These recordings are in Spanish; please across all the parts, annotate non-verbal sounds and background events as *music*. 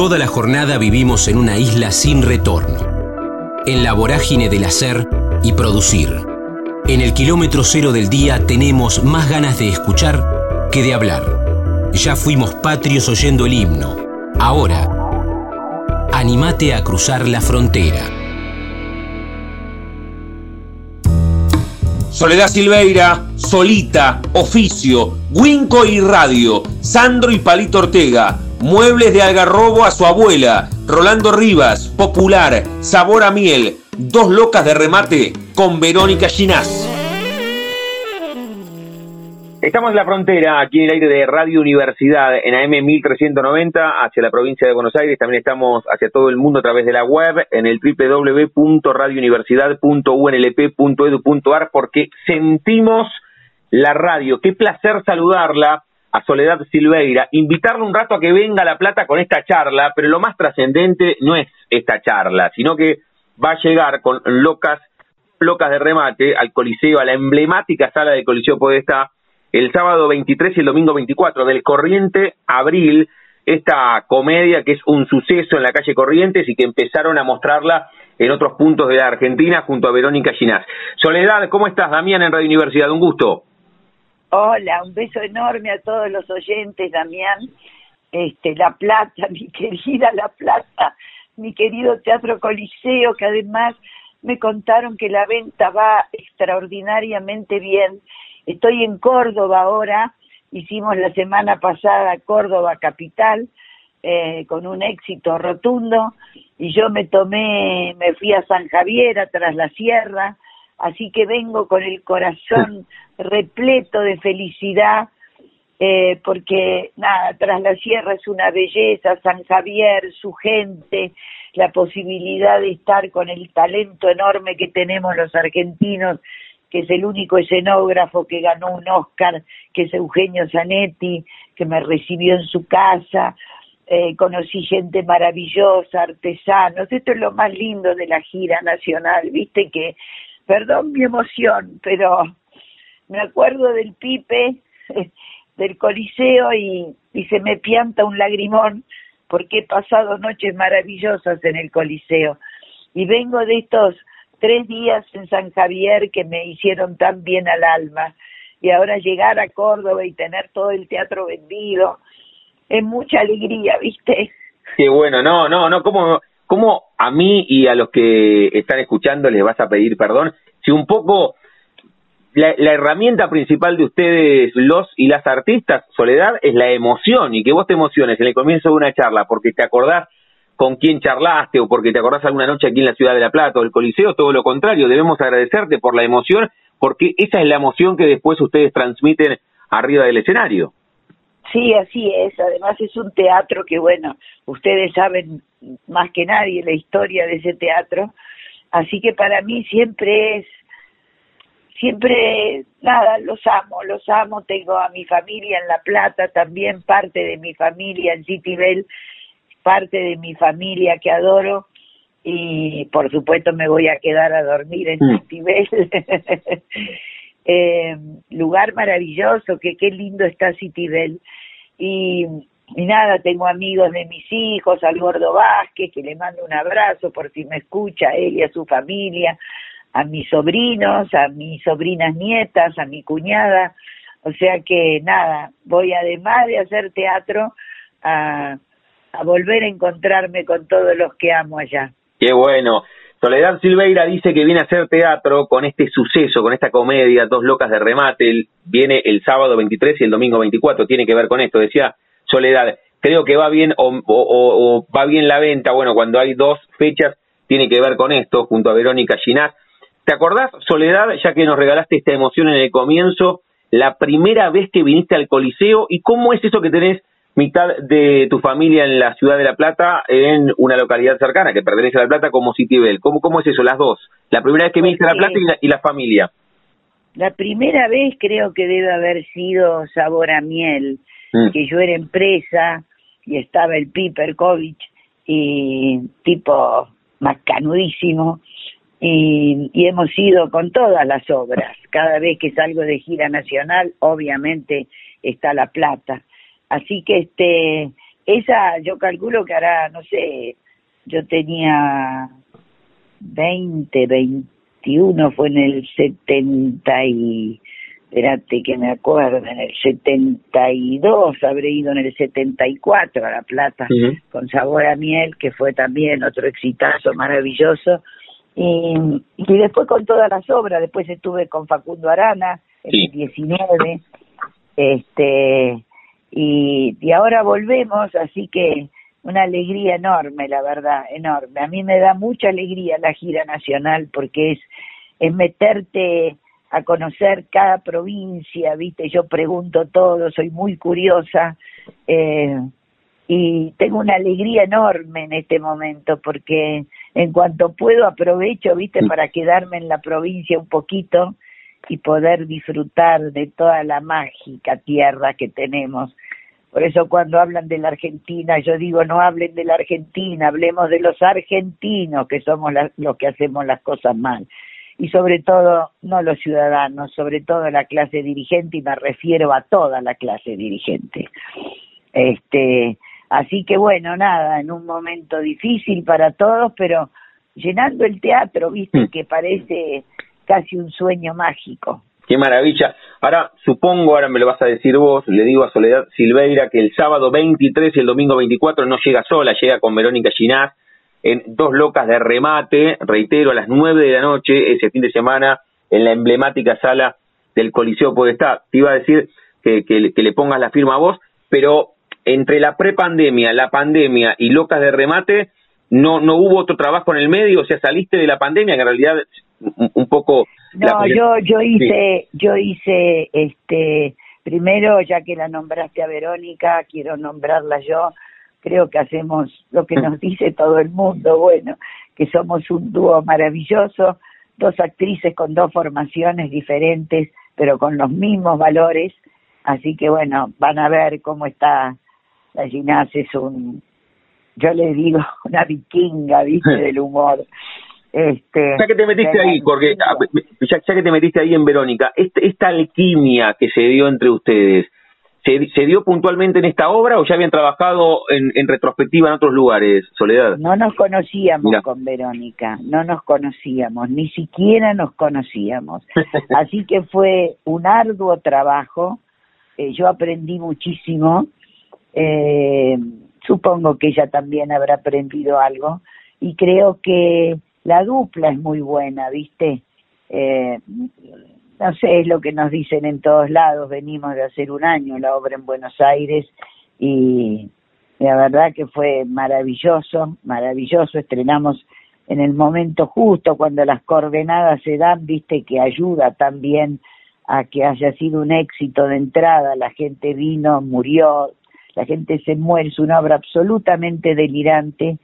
Toda la jornada vivimos en una isla sin retorno, en la vorágine del hacer y producir. En el kilómetro cero del día tenemos más ganas de escuchar que de hablar. Ya fuimos patrios oyendo el himno. Ahora, animate a cruzar la frontera. Soledad Silveira, Solita, Oficio, Winco y Radio, Sandro y Palito Ortega, Muebles de Algarrobo a su abuela, Rolando Rivas, Popular, Sabor a Miel, Dos Locas de Remate con Verónica Ginás. Estamos en la frontera, aquí en el aire de Radio Universidad, en AM 1390, hacia la provincia de Buenos Aires. También estamos hacia todo el mundo a través de la web, en el www.radiouniversidad.unlp.edu.ar, porque sentimos la radio. Qué placer saludarla a Soledad Silveira, invitarle un rato a que venga a La Plata con esta charla, pero lo más trascendente no es esta charla, sino que va a llegar con locas, locas de remate al Coliseo, a la emblemática sala de Coliseo Podestá, el sábado 23 y el domingo 24 del Corriente Abril, esta comedia que es un suceso en la calle Corrientes y que empezaron a mostrarla en otros puntos de la Argentina junto a Verónica Ginás. Soledad, ¿cómo estás? Damián en Radio Universidad, un gusto. Hola, un beso enorme a todos los oyentes, Damián. Este, La Plata, *laughs* mi querida La Plata, mi querido Teatro Coliseo, que además me contaron que la venta va extraordinariamente bien. Estoy en Córdoba ahora, hicimos la semana pasada Córdoba Capital, eh, con un éxito rotundo, y yo me tomé, me fui a San Javier, tras la sierra, así que vengo con el corazón repleto de felicidad, eh, porque nada, tras la sierra es una belleza, San Javier, su gente, la posibilidad de estar con el talento enorme que tenemos los argentinos que es el único escenógrafo que ganó un Oscar, que es Eugenio Zanetti, que me recibió en su casa, eh, conocí gente maravillosa, artesanos, esto es lo más lindo de la gira nacional, viste que, perdón mi emoción, pero me acuerdo del Pipe, *laughs* del Coliseo y, y se me pianta un lagrimón porque he pasado noches maravillosas en el Coliseo. Y vengo de estos tres días en San Javier que me hicieron tan bien al alma. Y ahora llegar a Córdoba y tener todo el teatro vendido es mucha alegría, ¿viste? Qué bueno, no, no, no, ¿cómo, cómo a mí y a los que están escuchando les vas a pedir perdón? Si un poco la, la, herramienta principal de ustedes, los y las artistas, Soledad, es la emoción y que vos te emociones en el comienzo de una charla porque te acordás con quién charlaste o porque te acordás alguna noche aquí en la ciudad de La Plata o el Coliseo, todo lo contrario, debemos agradecerte por la emoción porque esa es la emoción que después ustedes transmiten arriba del escenario. Sí, así es. Además es un teatro que, bueno, ustedes saben más que nadie la historia de ese teatro. Así que para mí siempre es, siempre, nada, los amo, los amo. Tengo a mi familia en La Plata, también parte de mi familia en City Bell parte de mi familia que adoro y por supuesto me voy a quedar a dormir en mm. Citibel. *laughs* eh, lugar maravilloso, que qué lindo está Citibel. Y, y nada, tengo amigos de mis hijos, al Gordo Vázquez, que le mando un abrazo por si me escucha, él y a su familia, a mis sobrinos, a mis sobrinas nietas, a mi cuñada. O sea que nada, voy además de hacer teatro a a volver a encontrarme con todos los que amo allá. Qué bueno. Soledad Silveira dice que viene a hacer teatro con este suceso, con esta comedia, Dos Locas de Remate. viene el sábado 23 y el domingo 24. Tiene que ver con esto. Decía Soledad, creo que va bien o, va bien la venta. Bueno, cuando hay dos fechas, tiene que ver con esto, junto a Verónica Ginás. ¿Te acordás, Soledad, ya que nos regalaste esta emoción en el comienzo, la primera vez que viniste al Coliseo y cómo es eso que tenés mitad de tu familia en la ciudad de La Plata en una localidad cercana que pertenece a La Plata como Citibel. ¿Cómo, cómo es eso, las dos? La primera vez que viniste a La Plata y la, familia. La primera vez creo que debe haber sido Sabor a Miel, mm. que yo era empresa y estaba el Piperkovich y tipo mascanudísimo y, y hemos ido con todas las obras. Cada vez que salgo de gira nacional, obviamente está La Plata Así que este esa yo calculo que hará, no sé, yo tenía 20, 21, fue en el 70 y, espérate que me acuerdo, en el 72, habré ido en el 74 a La Plata, con Sabor a Miel, que fue también otro exitazo maravilloso, y, y después con todas las obras, después estuve con Facundo Arana, en el 19, este, y, y ahora volvemos, así que una alegría enorme, la verdad, enorme. A mí me da mucha alegría la gira nacional porque es, es meterte a conocer cada provincia, viste, yo pregunto todo, soy muy curiosa eh, y tengo una alegría enorme en este momento porque en cuanto puedo aprovecho, viste, para quedarme en la provincia un poquito y poder disfrutar de toda la mágica tierra que tenemos. Por eso cuando hablan de la Argentina, yo digo, no hablen de la Argentina, hablemos de los argentinos, que somos los que hacemos las cosas mal. Y sobre todo, no los ciudadanos, sobre todo la clase dirigente, y me refiero a toda la clase dirigente. Este, así que bueno, nada, en un momento difícil para todos, pero llenando el teatro, viste, mm. que parece casi un sueño mágico. Qué maravilla. Ahora, supongo, ahora me lo vas a decir vos, le digo a Soledad Silveira que el sábado 23 y el domingo 24 no llega sola, llega con Verónica Ginás en Dos Locas de Remate, reitero, a las 9 de la noche, ese fin de semana, en la emblemática sala del Coliseo Podestá. Te iba a decir que, que, que le pongas la firma a vos, pero entre la prepandemia, la pandemia y Locas de Remate, no, no hubo otro trabajo en el medio, o sea, saliste de la pandemia, que en realidad un poco no, yo yo hice yo hice este primero ya que la nombraste a Verónica, quiero nombrarla yo. Creo que hacemos lo que nos *laughs* dice todo el mundo, bueno, que somos un dúo maravilloso, dos actrices con dos formaciones diferentes, pero con los mismos valores. Así que bueno, van a ver cómo está la Ginás es un yo le digo *laughs* una vikinga, viste, *laughs* del humor. Este, ya que te metiste ahí, porque ya, que te metiste ahí en Verónica, este, esta alquimia que se dio entre ustedes, ¿se, dio puntualmente en esta obra o ya habían trabajado en, retrospectiva en otros lugares, Soledad? No nos conocíamos con Verónica, no nos conocíamos, ni siquiera nos conocíamos. *laughs* Así que fue un arduo trabajo, eh, yo aprendí muchísimo, eh, supongo que ella también habrá aprendido algo y creo que la dupla es muy buena, ¿viste? Eh, no sé, es lo que nos dicen en todos lados, venimos de hacer un año la obra en Buenos Aires y la verdad que fue maravilloso, maravilloso, estrenamos en el momento justo cuando las coordenadas se dan, viste que ayuda también a que haya sido un éxito de entrada, la gente vino, murió, la gente se muere, es una obra absolutamente delirante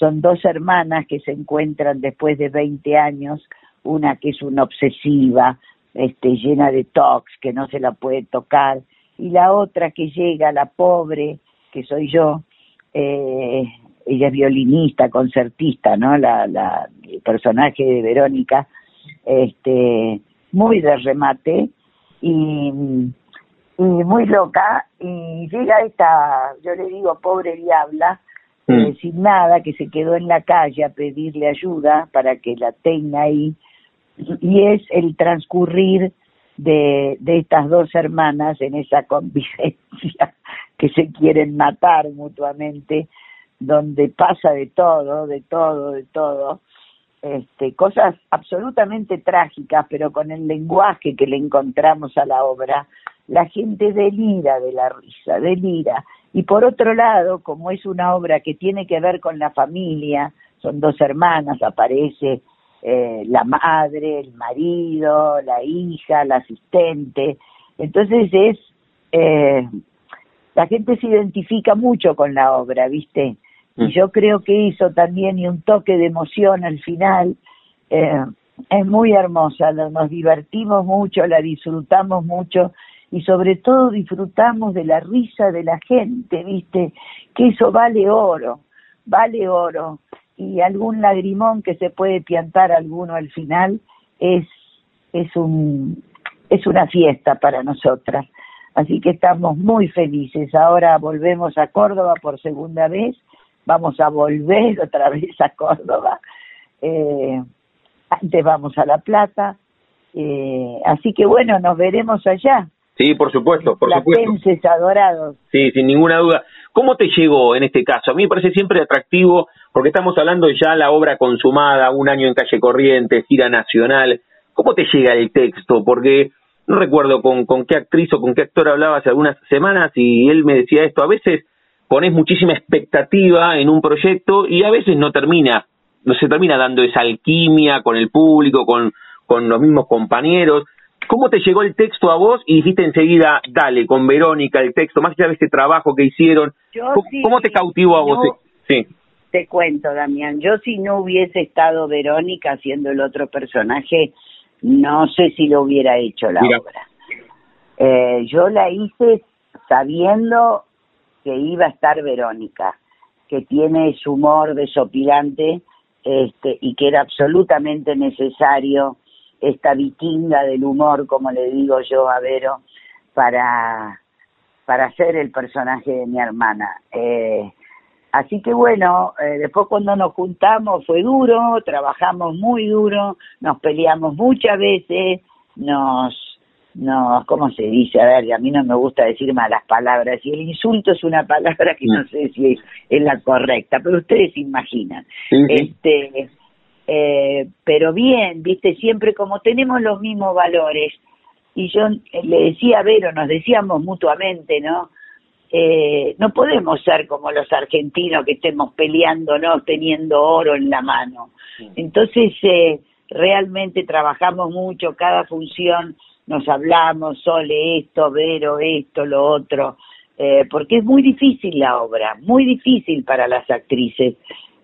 son dos hermanas que se encuentran después de 20 años, una que es una obsesiva, este, llena de tox, que no se la puede tocar, y la otra que llega, la pobre, que soy yo, eh, ella es violinista, concertista, ¿no? La, la, el personaje de Verónica, este, muy de remate y, y muy loca, y llega esta, yo le digo, pobre diabla, Mm. sin nada, que se quedó en la calle a pedirle ayuda para que la tenga ahí, y es el transcurrir de, estas dos hermanas en esa convivencia *laughs* que se quieren matar mutuamente, donde pasa de todo, de todo, de todo, este, cosas absolutamente trágicas, pero con el lenguaje que le encontramos a la obra, la gente delira de la risa, delira. Y por otro lado, como es una obra que tiene que ver con la familia, son dos hermanas, aparece eh, la madre, el marido, la hija, la asistente. Entonces es, eh, la gente se identifica mucho con la obra, ¿viste? Y mm. yo creo que hizo también y un toque de emoción al final. Eh, es muy hermosa, nos divertimos mucho, la disfrutamos mucho y sobre todo disfrutamos de la risa de la gente, ¿viste? Que eso vale oro, vale oro. Y algún lagrimón que se puede piantar alguno al final es, es, un, es una fiesta para nosotras. Así que estamos muy felices. Ahora volvemos a Córdoba por segunda vez, vamos a volver *laughs* otra vez a Córdoba. Eh, antes vamos a La Plata. Eh, así que bueno, nos veremos allá. Sí, por supuesto, por supuesto. adorados. Sí, sin ninguna duda. ¿Cómo te llegó en este caso? A mí me parece siempre atractivo porque estamos hablando ya la obra consumada, un año en calle Corrientes, gira nacional. ¿Cómo te llega el texto? Porque no recuerdo con, con qué actriz o con qué actor hablaba hace algunas semanas y él me decía esto. A veces pones muchísima expectativa en un proyecto y a veces no termina, no se termina dando esa alquimia con el público, con, con los mismos compañeros. ¿Cómo te llegó el texto a vos y dijiste enseguida, dale, con Verónica, el texto, más allá de este trabajo que hicieron? ¿Cómo, te cautivó a vos? sí. Te cuento, Damián, yo si no hubiese estado Verónica haciendo el otro personaje, no sé si lo hubiera hecho la obra. Eh, yo la hice sabiendo que iba a estar Verónica, que tiene su humor desopilante este, y que era absolutamente necesario esta vikinga del humor, como le digo yo a Vero, para, para hacer el personaje de mi hermana. Eh, así que bueno, eh, después cuando nos juntamos fue duro, trabajamos muy duro, nos peleamos muchas veces, nos, nos, ¿cómo se dice? A ver, a mí no me gusta decir malas palabras y el insulto es una palabra que no mm. sé si es, la correcta, pero ustedes imaginan. Este, eh, pero bien, viste, siempre como tenemos los mismos valores, y yo le decía a Vero, nos decíamos mutuamente, ¿no? Eh, no podemos ser como los argentinos que estemos peleando, ¿no? Teniendo oro en la mano. Entonces, eh, realmente trabajamos mucho, cada función nos hablamos, Sole esto, Vero esto, lo otro, eh, porque es muy difícil la obra, muy difícil para las actrices.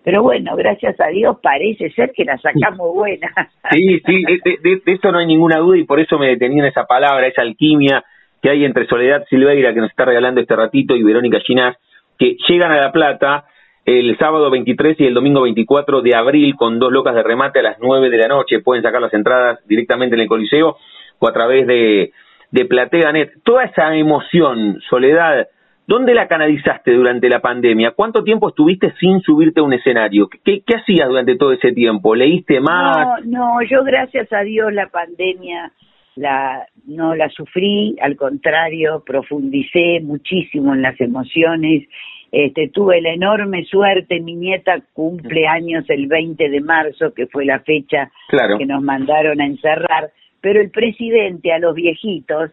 Pero bueno, gracias a Dios parece ser que la sacamos buena. *laughs* Sí, sí, de, esto no hay ninguna duda y por eso me detenía en esa palabra, esa alquimia que hay entre Soledad Silveira, que nos está regalando este ratito, y Verónica Ginás, que llegan a La Plata el sábado 23 y el domingo 24 de abril con dos locas de remate a las 9 de la noche. Pueden sacar las entradas directamente en el Coliseo o a través de, de PlateaNet. Toda esa emoción, Soledad, ¿Dónde la canalizaste durante la pandemia? ¿Cuánto tiempo estuviste sin subirte a un escenario? ¿Qué, qué hacías durante todo ese tiempo? ¿Leíste más? No, no, yo gracias a Dios la pandemia la, no la sufrí, al contrario, profundicé muchísimo en las emociones. Este, tuve la enorme suerte, mi nieta cumple años el 20 de marzo, que fue la fecha que nos mandaron a encerrar, pero el presidente a los viejitos,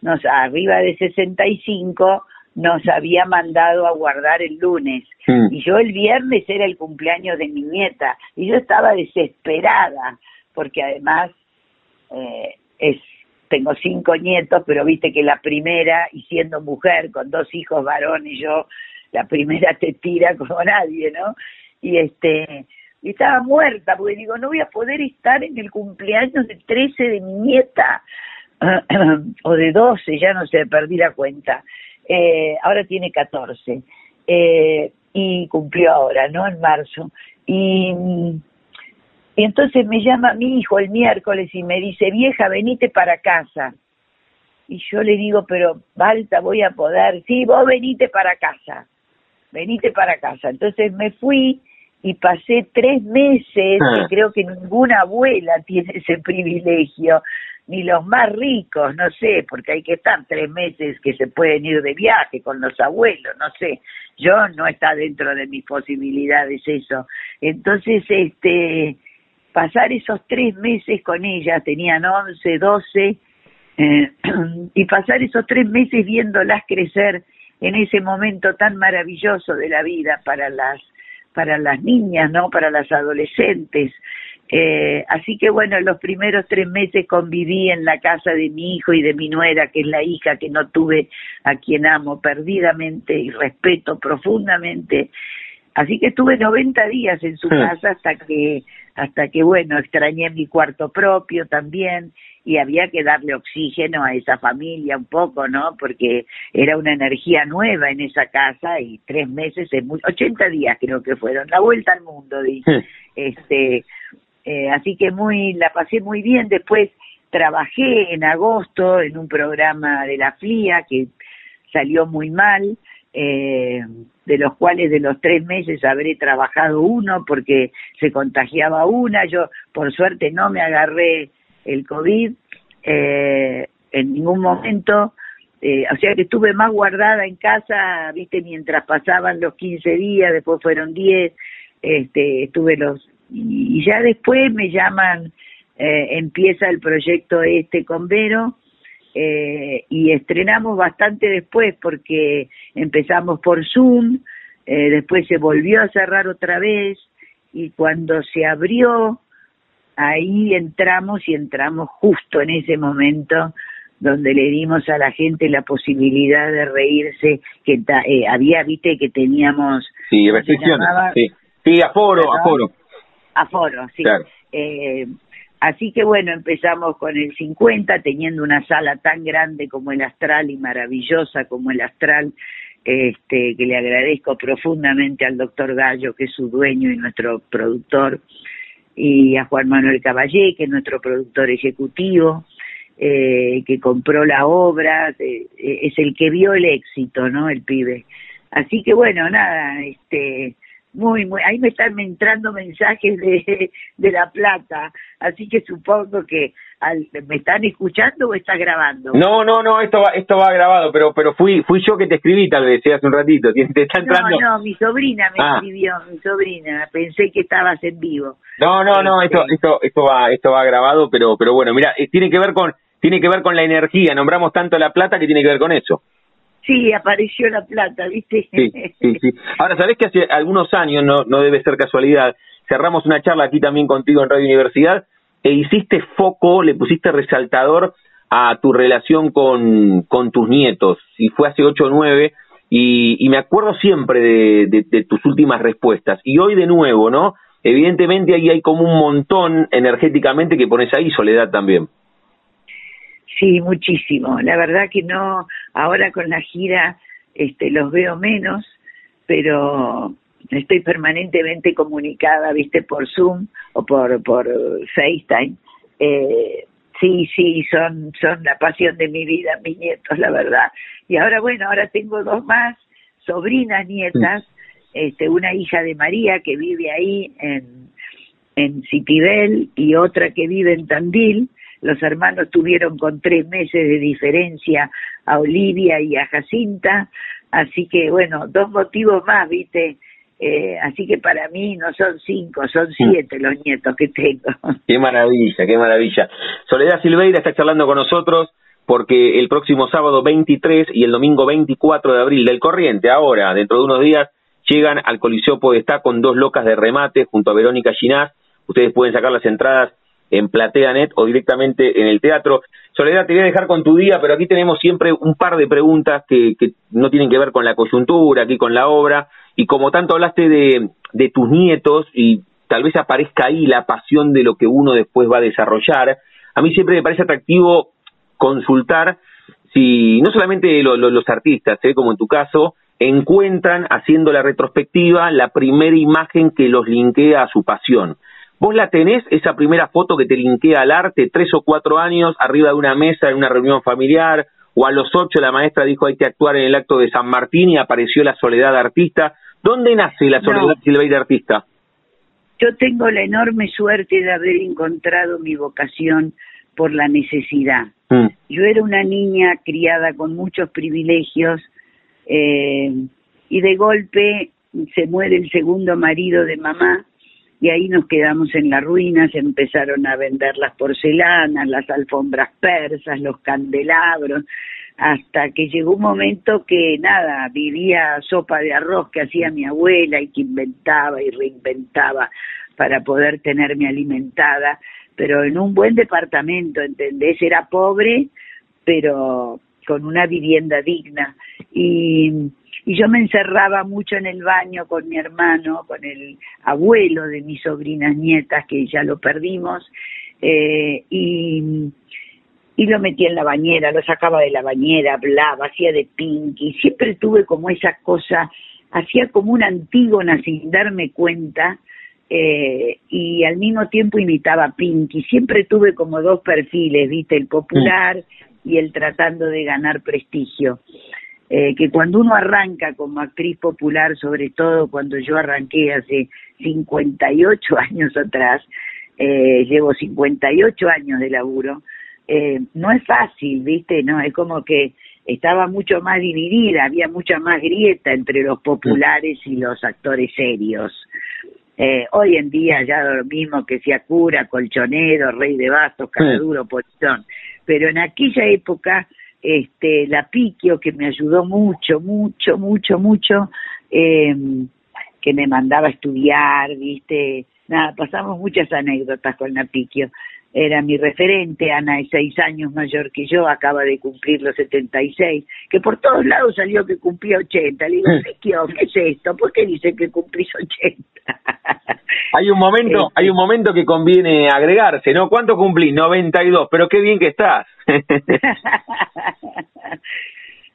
nos arriba de 65, nos había mandado a guardar el lunes. Mm. y yo el viernes era el cumpleaños de mi nieta. Y yo estaba desesperada porque además eh, es tengo cinco nietos pero viste que la primera y siendo mujer con dos hijos varones yo la primera te tira como nadie no y este y estaba muerta porque digo no voy a poder estar en el cumpleaños de 13 de mi nieta *clears throat* o de 12 ya no sé perdí la cuenta eh, ahora tiene 14 eh, y cumplió ahora, ¿no? En marzo. Y, y entonces me llama mi hijo el miércoles y me dice, vieja, venite para casa. Y yo le digo, pero Balta, voy a poder. Sí, vos venite para casa. Venite para casa. Entonces me fui y pasé tres meses, ah. y creo que ninguna abuela *laughs* tiene ese privilegio, ni los más ricos, no sé, porque hay que estar tres meses que se pueden ir de viaje con los abuelos, no sé. Yo no está dentro de mis posibilidades eso. Entonces, este, pasar esos tres meses con ella, tenían once, doce, eh, *clears throat* y pasar esos tres meses viéndolas crecer en ese momento tan maravilloso de la vida para las para las niñas, ¿no? Para las adolescentes. Eh, así que bueno, los primeros tres meses conviví en la casa de mi hijo y de mi nuera, que es la hija que no tuve, a quien amo perdidamente y respeto profundamente. Así que estuve 90 días en su casa hasta que, hasta que bueno, extrañé mi cuarto propio también y había que darle oxígeno a esa familia un poco, ¿no? Porque era una energía nueva en esa casa y tres meses, es muy, 80 días creo que fueron, la vuelta al mundo, dice. Este, eh, así que muy, la pasé muy bien. Después trabajé en agosto en un programa de la FLIA que salió muy mal, eh, de los cuales de los tres meses habré trabajado uno porque se contagiaba una, yo por suerte no me agarré el COVID eh, en ningún momento, eh, o sea que estuve más guardada en casa, viste, mientras pasaban los 15 días, después fueron 10, este, estuve los, y, ya después me llaman, eh, empieza el proyecto este con Vero, eh, y estrenamos bastante después porque empezamos por Zoom, eh, después se volvió a cerrar otra vez y cuando se abrió, ahí entramos y entramos justo en ese momento donde le dimos a la gente la posibilidad de reírse, que eh, había, viste, que teníamos... Sí, restricciones, sí. sí, aforo, aforo. Aforo, sí. Eh, así que bueno, empezamos con el 50, teniendo una sala tan grande como el Astral y maravillosa como el Astral, este, que le agradezco profundamente al doctor Gallo, que es su dueño y nuestro productor, y a Juan Manuel Caballé, que es nuestro productor ejecutivo, eh, que compró la obra, eh, es el que vio el éxito, ¿no? El pibe. Así que bueno, nada, este, muy, muy, ahí me están entrando mensajes de, de La Plata, así que supongo que ¿me están escuchando o estás grabando? No, no, no, esto va, esto va grabado, pero pero fui fui yo que te escribí tal vez, hace un ratito, *laughs* te, está entrando... No, no, mi sobrina me ah. escribió, mi sobrina, pensé que estabas en vivo. No, no, no, esto este. esto esto va esto va grabado, pero pero bueno, mira, eh, tiene que ver con tiene que ver con la energía, nombramos tanto la plata que tiene que ver con eso. Sí, apareció la plata, ¿viste? Sí, sí, sí. Ahora, ¿sabés que hace algunos años, no, no debe ser casualidad, cerramos una charla aquí también contigo en Radio Universidad e hiciste foco, le pusiste resaltador a tu relación con, con tus nietos, y fue hace ocho o nueve, y, me acuerdo siempre de, de, tus últimas respuestas. Y hoy de nuevo, ¿no? Evidentemente ahí hay como un montón energéticamente que pones ahí, Soledad también. Sí, muchísimo. La verdad que no, ahora con la gira este, los veo menos, pero estoy permanentemente comunicada, viste, por Zoom o por, por FaceTime. Eh, sí, sí, son, son la pasión de mi vida, mis nietos, la verdad. Y ahora, bueno, ahora tengo dos más, sobrinas nietas, este, una hija de María que vive ahí en, en Citibel y otra que vive en Tandil. Los hermanos tuvieron con tres meses de diferencia a Olivia y a Jacinta, así que bueno, dos motivos más, viste, eh, así que para mí no son cinco, son mm. siete los nietos que tengo. *laughs* Qué maravilla, qué maravilla. Soledad Silveira está charlando con nosotros porque el próximo sábado 23 y el domingo 24 de abril del corriente, ahora, dentro de unos días, llegan al Coliseo Podestá con dos locas de remate junto a Verónica Ginás. Ustedes pueden sacar las entradas en PlateaNet o directamente en el teatro. Soledad, te voy a dejar con tu día, pero aquí tenemos siempre un par de preguntas que, que no tienen que ver con la coyuntura, aquí con la obra, y como tanto hablaste de, tus nietos y tal vez aparezca ahí la pasión de lo que uno después va a desarrollar, a mí siempre me parece atractivo consultar si no solamente los artistas, ¿eh? como en tu caso, encuentran haciendo la retrospectiva la primera imagen que los linkea a su pasión. ¿Vos la tenés, esa primera foto que te linkea al arte, tres o cuatro años, arriba de una mesa en una reunión familiar, o a los ocho la maestra dijo hay que actuar en el acto de San Martín y apareció la soledad artista? ¿Dónde nace la Soledad Silveira artista? Yo tengo la enorme suerte de haber encontrado mi vocación por la necesidad. Mm. Yo era una niña criada con muchos privilegios eh, y de golpe se muere el segundo marido de mamá y ahí nos quedamos en la ruina, se empezaron a vender las porcelanas, las alfombras persas, los candelabros, hasta que llegó un momento que nada, vivía sopa de arroz que hacía mi abuela y que inventaba y reinventaba para poder tenerme alimentada, pero en un buen departamento, ¿entendés? Era pobre, pero con una vivienda digna. Y, y yo me encerraba mucho en el baño con mi hermano, con el abuelo de mis sobrinas nietas, que ya lo perdimos, eh, y y lo metía en la bañera, lo sacaba de la bañera, hablaba, hacía de pinky, siempre tuve como esa cosa, hacía como una antígona sin darme cuenta eh, y al mismo tiempo imitaba a Pinky. Siempre tuve como dos perfiles, viste, el popular y el tratando de ganar prestigio. Eh, que cuando uno arranca como actriz popular, sobre todo cuando yo arranqué hace 58 *laughs* años atrás, eh, llevo 58 años de laburo, eh, no es fácil, ¿viste? No, es como que estaba mucho más dividida, había mucha más grieta entre los populares y los actores serios. Eh, hoy en día ya lo mismo que sea cura, colchonero, rey de bastos, caraduro, polizón. Pero en aquella época, este, la Piquio, que me ayudó mucho, mucho, mucho, mucho, eh, que me mandaba a estudiar, viste, nada, pasamos muchas anécdotas con la Piquio era mi referente, Ana es seis años mayor que yo, acaba de cumplir los 76, que por todos lados salió que cumplía 80. Le digo, ¿qué, ¿qué es esto? ¿Por qué dice que cumplís 80? *laughs* hay un momento, este. hay un momento que conviene agregarse, ¿no? ¿Cuánto cumplís? 92, pero qué bien que estás. *laughs*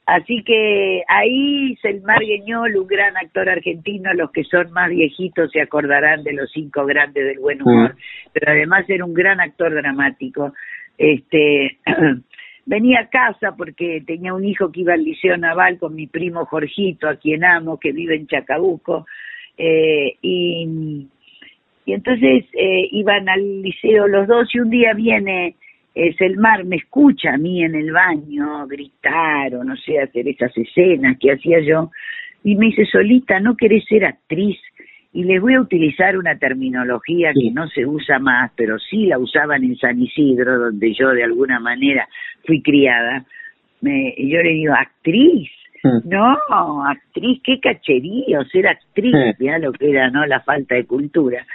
Así que ahí Selmar Gueñol, un gran actor argentino, los que son más viejitos se acordarán de los cinco grandes del buen humor, mm. pero además era un gran actor dramático. Este *clears throat* venía a casa porque tenía un hijo que iba al liceo naval con mi primo Jorgito, a quien amo, que vive en Chacabuco, eh, y, y entonces eh, iban al liceo los dos y un día viene es el mar, me escucha a mí en el baño gritar o no sé, hacer esas escenas que hacía yo, y me dice, Solita, ¿no querés ser actriz? Y les voy a utilizar una terminología que no se usa más, pero sí la usaban en San Isidro, donde yo de alguna manera fui criada. Me, yo le digo, actriz, no, actriz, qué cacherío ser actriz, ya lo que era, ¿no? La falta de cultura.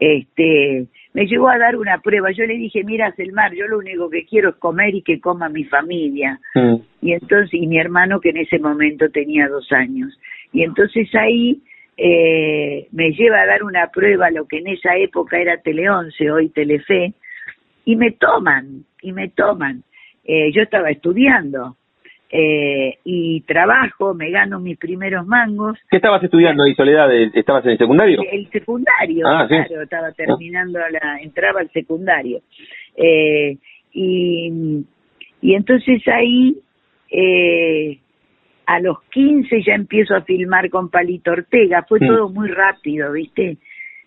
Este, me llegó a dar una prueba. Yo le dije, mira, Selmar, yo lo único que quiero es comer y que coma mi familia. Mm. Y entonces, y mi hermano que en ese momento tenía dos años. Y entonces ahí eh, me lleva a dar una prueba, lo que en esa época era Tele 11, hoy Telefe, y me toman, y me toman. Eh, yo estaba estudiando eh, y trabajo, me gano mis primeros mangos. ¿Qué estabas estudiando ahí, Soledad? ¿Estabas en el secundario? El secundario, ah, claro, estaba terminando, la, entraba al secundario. Eh, y, y entonces ahí, eh, a los 15 ya empiezo a filmar con Palito Ortega, fue mm. todo muy rápido, ¿viste?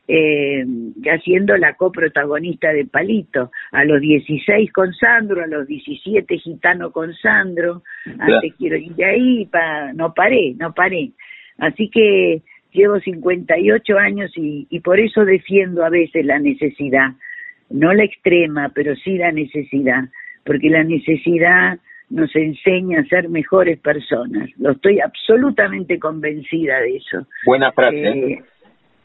Eh, haciendo la coprotagonista de Palito, a los 16 con Sandro, a los 17 Gitano con Sandro, antes quiero ir de ahí, pa, no paré, no paré. Así que llevo 58 años y, y por eso defiendo a veces la necesidad, no la extrema, pero sí la necesidad, porque la necesidad nos enseña a ser mejores personas. Lo estoy absolutamente convencida de eso. Buena frase. ¿eh? Eh,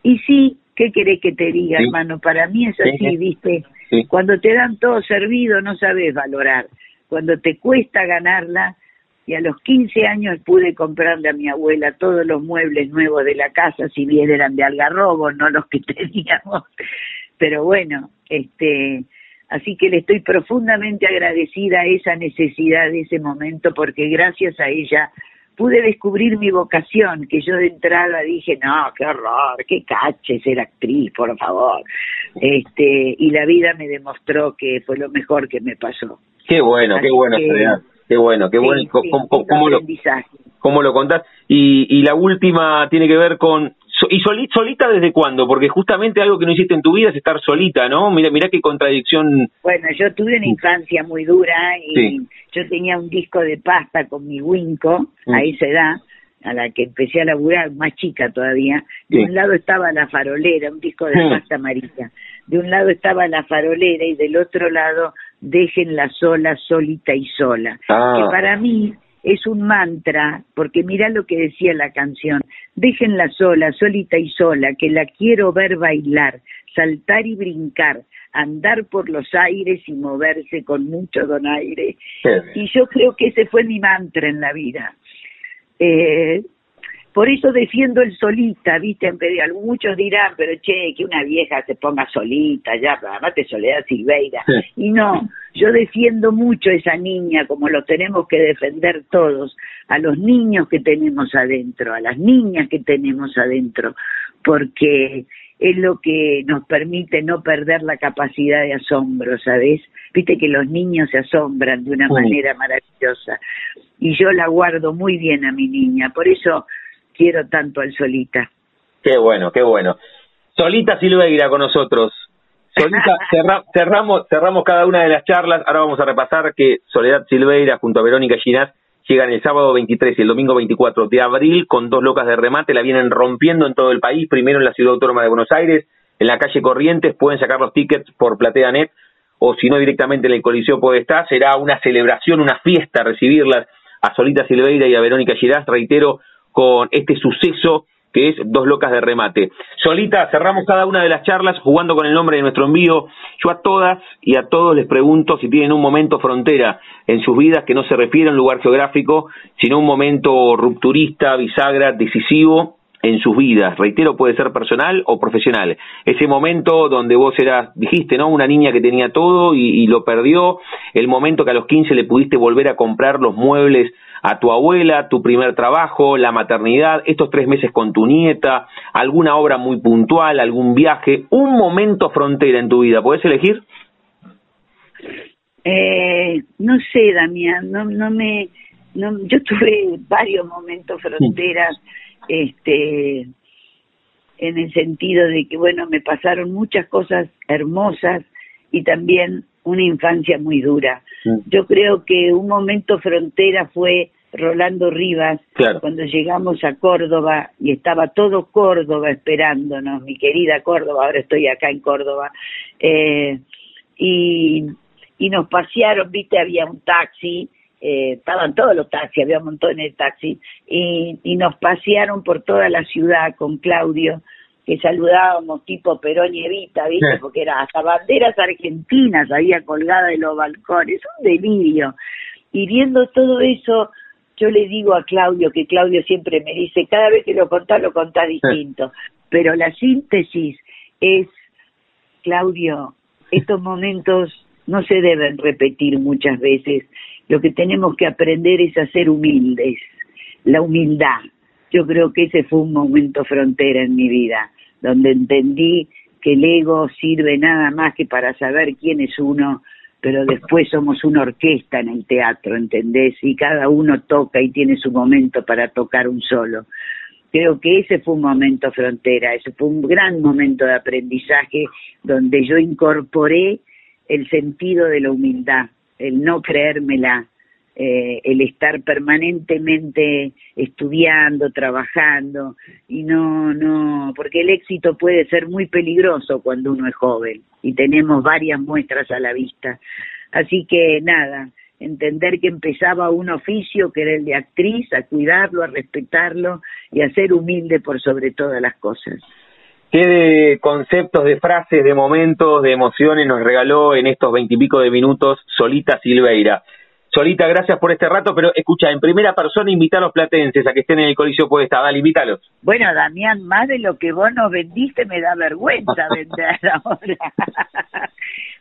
y sí, ¿Qué querés que te diga, hermano? Para mí es así, ¿viste? Cuando te dan todo servido no sabes valorar. Cuando te cuesta ganarla, y a los 15 años pude comprarle a mi abuela todos los muebles nuevos de la casa, si bien eran de algarrobo, no los que *laughs* teníamos. Pero bueno, este, así que le estoy profundamente agradecida a esa necesidad de ese momento, porque gracias a ella pude descubrir mi vocación, que yo de entrada dije, no, qué horror, qué cache ser actriz, por favor. Este, y la vida me demostró que fue lo mejor que me pasó. Qué bueno, qué bueno, qué bueno, qué bueno. ¿Cómo, lo, ¿Cómo lo contás? Y, y la última tiene que ver con ¿Y solita desde cuándo? Porque justamente algo que no hiciste en tu vida es estar solita, ¿no? Mira, mira qué contradicción. Bueno, yo tuve una infancia muy dura y yo tenía un disco de pasta con mi Winco mm. a esa edad, a la que empecé a laburar, más chica todavía. De un lado estaba la farolera, un disco de mm. pasta amarilla. De un lado estaba la farolera y del otro lado déjenla sola, solita y sola. Ah. Que para mí es un mantra, porque mira lo que decía la canción, déjenla sola, solita y sola, que la quiero ver bailar, saltar y brincar, andar por los aires y moverse con mucho donaire. Y yo creo que ese fue mi mantra en la vida. Eh, por eso defiendo el solita, ¿viste? En muchos dirán, pero che, que una vieja se ponga solita, ya, además te Soledad Silveira. Y no, yo defiendo mucho a esa niña, como lo tenemos que defender todos, a los niños que tenemos adentro, a las niñas que tenemos adentro, porque es lo que nos permite no perder la capacidad de asombro, ¿sabes? Viste que los niños se asombran de una manera maravillosa y yo la guardo muy bien a mi niña, por eso quiero tanto al Solita. Qué bueno, qué bueno. Solita Silveira con nosotros. Solita, *laughs* cerramos, cerramos cada una de las charlas. Ahora vamos a repasar que Soledad Silveira junto a Verónica Ginás llegan el sábado 23 y el domingo 24 de abril con dos locas de remate. La vienen rompiendo en todo el país. Primero en la Ciudad Autónoma de Buenos Aires, en la calle Corrientes. Pueden sacar los tickets por PlateaNet o si no directamente en el Coliseo estar, Será una celebración, una fiesta recibirlas a Solita Silveira y a Verónica Girás. Reitero, con este suceso que es Dos Locas de Remate. Solita, cerramos cada una de las charlas jugando con el nombre de nuestro envío. Yo a todas y a todos les pregunto si tienen un momento frontera en sus vidas que no se refiere a un lugar geográfico, sino un momento rupturista, bisagra, decisivo en sus vidas. Reitero, puede ser personal o profesional. Ese momento donde vos eras, dijiste, ¿no? Una niña que tenía todo y, y lo perdió. El momento que a los 15 le pudiste volver a comprar los muebles a tu abuela, tu primer trabajo, la maternidad, estos tres meses con tu nieta, alguna obra muy puntual, algún viaje, un momento frontera en tu vida. ¿Puedes elegir? Eh, no sé, Damián, no, no me, no, yo tuve varios momentos fronteras, este, en el sentido de que, bueno, me pasaron muchas cosas hermosas y también una infancia muy dura. Yo creo que un momento frontera fue Rolando Rivas, cuando llegamos a Córdoba y estaba todo Córdoba esperándonos, mi querida Córdoba, ahora estoy acá en Córdoba, eh, y, y nos pasearon, viste, había un taxi, eh, estaban todos los taxis, había un montón de taxis, y, y nos pasearon por toda la ciudad con Claudio, que saludábamos tipo Perón y Evita, ¿viste? Porque era hasta banderas argentinas había colgadas de los balcones, un delirio. Y viendo todo eso, yo le digo a Claudio, que Claudio siempre me dice, cada vez que lo contás, lo contás distinto. Pero la síntesis es, Claudio, estos momentos no se deben repetir muchas veces. Lo que tenemos que aprender es a ser humildes, la humildad. Yo creo que ese fue un momento frontera en mi vida donde entendí que el ego sirve nada más que para saber quién es uno, pero después somos una orquesta en el teatro, ¿entendés? Y cada uno toca y tiene su momento para tocar un solo. Creo que ese fue un momento frontera, ese fue un gran momento de aprendizaje donde yo incorporé el sentido de la humildad, el no creérmela, eh, el estar permanentemente estudiando, trabajando y no, no, porque el éxito puede ser muy peligroso cuando uno es joven y tenemos varias muestras a la vista. Así que nada, entender que empezaba un oficio que era el de actriz, a cuidarlo, a respetarlo y a ser humilde por sobre todas las cosas. ¿Qué de conceptos, de frases, de momentos, de emociones nos regaló en estos veintipico de minutos Solita Silveira? Solita, gracias por este rato, pero escucha, en primera persona invita a los platenses a que estén en el Coliseo Podestá, dale, invítalos. Bueno, Damián, más de lo que vos nos vendiste me da vergüenza *laughs* vender ahora, *laughs*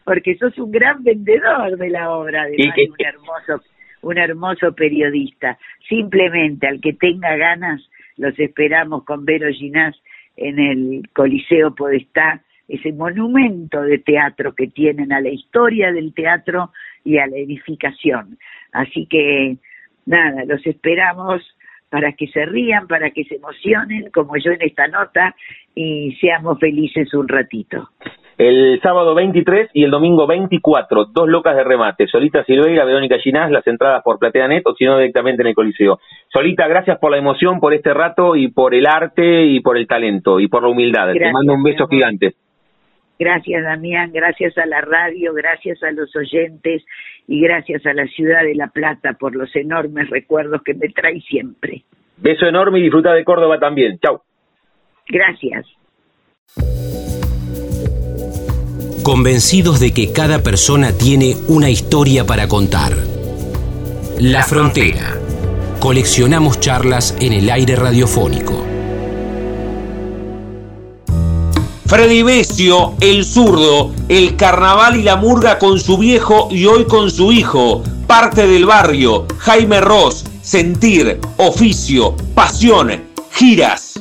porque sos un gran vendedor de la obra, además un hermoso, un hermoso periodista. Simplemente al que tenga ganas, los esperamos con Vero Ginás en el Coliseo Podestá, ese monumento de teatro que tienen a la historia del teatro y a la edificación. Así que nada, los esperamos para que se rían, para que se emocionen, como yo en esta nota, y seamos felices un ratito. El sábado 23 y el domingo 24, dos locas de remate. Solita Silveira, Verónica Ginás, las entradas por PlateaNet o si no directamente en el Coliseo. Solita, gracias por la emoción, por este rato y por el arte y por el talento y por la humildad. Te mando un beso gigante. Gracias, Damián, gracias a la radio, gracias a los oyentes y gracias a la ciudad de La Plata por los enormes recuerdos que me trae siempre. Beso enorme y disfruta de Córdoba también. Chau. Gracias. Convencidos de que cada persona tiene una historia para contar. La Frontera. Coleccionamos charlas en el aire radiofónico. Freddy Besio, el zurdo, el carnaval y la murga con su viejo y hoy con su hijo, parte del barrio, Jaime Ross, sentir, oficio, pasión, giras.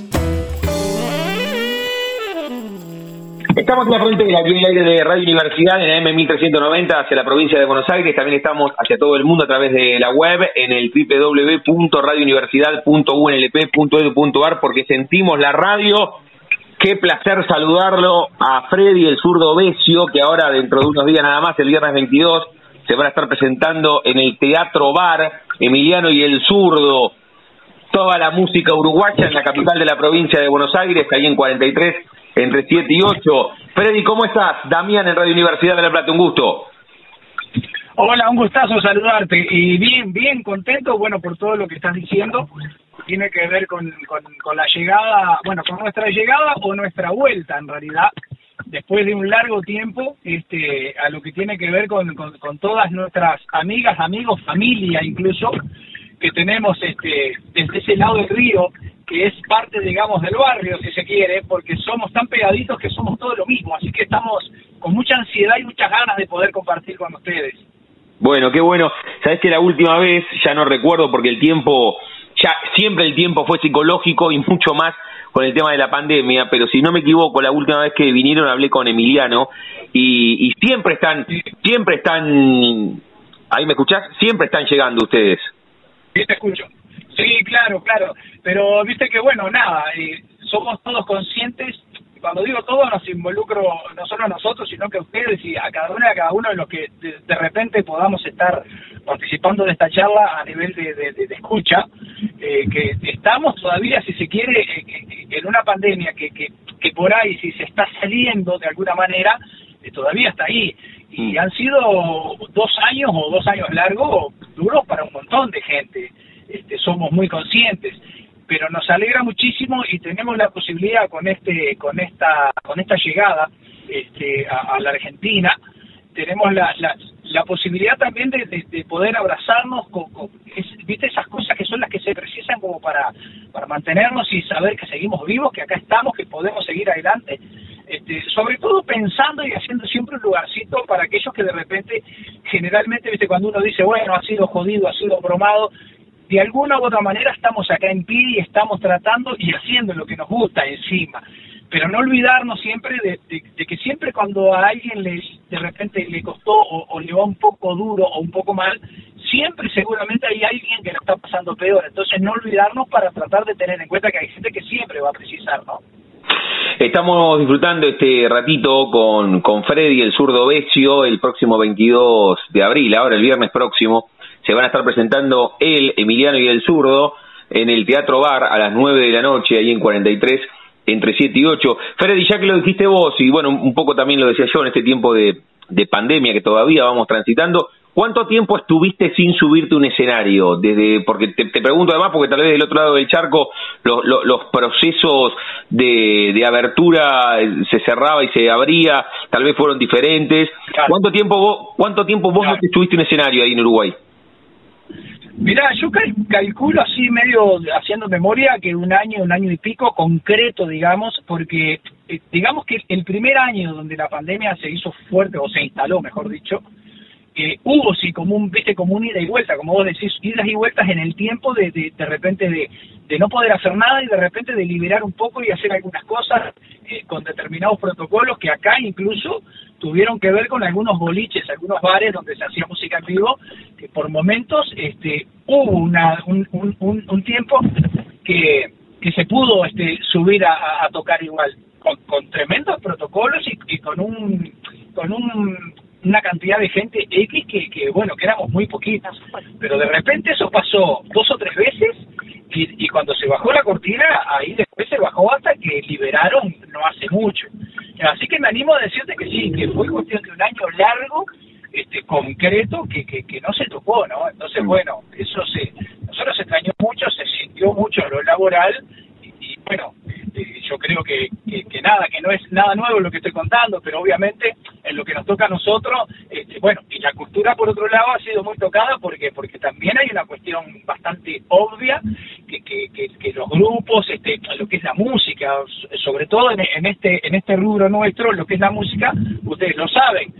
Estamos en la frontera, aquí en el aire de Radio Universidad, en AM 1390, hacia la provincia de Buenos Aires. También estamos hacia todo el mundo a través de la web, en el www.radiouniversidad.unlp.edu.ar, porque sentimos la radio. Qué placer saludarlo a Freddy, el zurdo Besio, que ahora, dentro de unos días nada más, el viernes 22, se van a estar presentando en el Teatro Bar, Emiliano y el zurdo. Toda la música uruguaya en la capital de la provincia de Buenos Aires, ahí en 43 entre 7 y 8. Freddy, ¿cómo estás? Damián en Radio Universidad de La Plata, un gusto. Hola, un gustazo saludarte y bien, bien contento, bueno, por todo lo que estás diciendo. Tiene que ver con, con, la llegada, bueno, con nuestra llegada o nuestra vuelta en realidad, después de un largo tiempo, este, a lo que tiene que ver con, con todas nuestras amigas, amigos, familia incluso, que tenemos este, desde ese lado del río, que es parte, digamos, del barrio, si se quiere, porque somos tan pegaditos que somos todo lo mismo, así que estamos con mucha ansiedad y muchas ganas de poder compartir con ustedes. Bueno, qué bueno. Sabes que la última vez, ya no recuerdo porque el tiempo, ya siempre el tiempo fue psicológico y mucho más con el tema de la pandemia, pero si no me equivoco, la última vez que vinieron hablé con Emiliano y, y siempre están, siempre están, ahí me escuchás, siempre están llegando ustedes. Sí, te escucho. Sí, claro, claro. Pero viste que, bueno, nada, eh, somos todos conscientes. Cuando digo todo, nos involucro no solo a nosotros, sino que a ustedes y a cada uno y a cada uno de los que de, repente podamos estar participando de esta charla a nivel de, de, escucha, eh, que estamos todavía, si se quiere, eh, en una pandemia que, que, que por ahí, si se está saliendo de alguna manera, todavía está ahí. Y mm. han sido dos años o dos años largos duros para un montón de gente. Este, somos muy conscientes pero nos alegra muchísimo y tenemos la posibilidad con este con esta con esta llegada este, a, la Argentina tenemos la, la, posibilidad también de, de, poder abrazarnos con, viste esas cosas que son las que se precisan como para para mantenernos y saber que seguimos vivos que acá estamos que podemos seguir adelante este, sobre todo pensando y haciendo siempre un lugarcito para aquellos que de repente generalmente viste cuando uno dice bueno ha sido jodido ha sido bromado de alguna u otra manera estamos acá en PID y estamos tratando y haciendo lo que nos gusta encima. Pero no olvidarnos siempre de, que siempre cuando a alguien le, de repente le costó o, le va un poco duro o un poco mal, siempre seguramente hay alguien que lo está pasando peor. Entonces no olvidarnos para tratar de tener en cuenta que hay gente que siempre va a precisar, ¿no? Estamos disfrutando este ratito con, con Freddy, el zurdo Becio, el próximo 22 de abril, ahora el viernes próximo se van a estar presentando él, Emiliano y el zurdo en el Teatro Bar a las 9 de la noche, ahí en 43, entre 7 y 8. Freddy, ya que lo dijiste vos, y bueno, un poco también lo decía yo en este tiempo de, de pandemia que todavía vamos transitando, ¿cuánto tiempo estuviste sin subirte un escenario? Desde, porque te, pregunto además, porque tal vez del otro lado del charco los, los, procesos de, de, abertura se cerraba y se abría, tal vez fueron diferentes. ¿Cuánto tiempo vos, cuánto tiempo vos no te subiste un escenario ahí en Uruguay? Mirá, yo calculo así medio haciendo memoria que un año, un año y pico concreto, digamos, porque eh, digamos que el primer año donde la pandemia se hizo fuerte, o se instaló, mejor dicho, eh, hubo sí como un, viste, como un ida y vuelta, como vos decís, idas y vueltas en el tiempo de, de, de repente de, de no poder hacer nada y de repente de liberar un poco y hacer algunas cosas eh, con determinados protocolos que acá incluso tuvieron que ver con algunos boliches, algunos bares donde se hacía música en vivo, que por momentos este, hubo una, un, tiempo que, que se pudo este, subir a, a tocar igual, con, con tremendos protocolos y, y con un con un una cantidad de gente X que, que, bueno, que éramos muy poquitas, pero de repente eso pasó dos o tres veces y, y cuando se bajó la cortina, ahí después se bajó hasta que liberaron no hace mucho. Así que me animo a decirte que sí, que fue cuestión de un año largo, este concreto, que, que, que no se tocó, ¿no? Entonces, bueno, eso se, nosotros se extrañó mucho, se sintió mucho lo laboral bueno, este, yo creo que, que, nada, que no es nada nuevo lo que estoy contando, pero obviamente en lo que nos toca a nosotros, este, bueno, y la cultura por otro lado ha sido muy tocada porque porque también hay una cuestión bastante obvia que, que, que, los grupos, este, lo que es la música, sobre todo en, en, este en este rubro nuestro, lo que es la música, ustedes lo saben,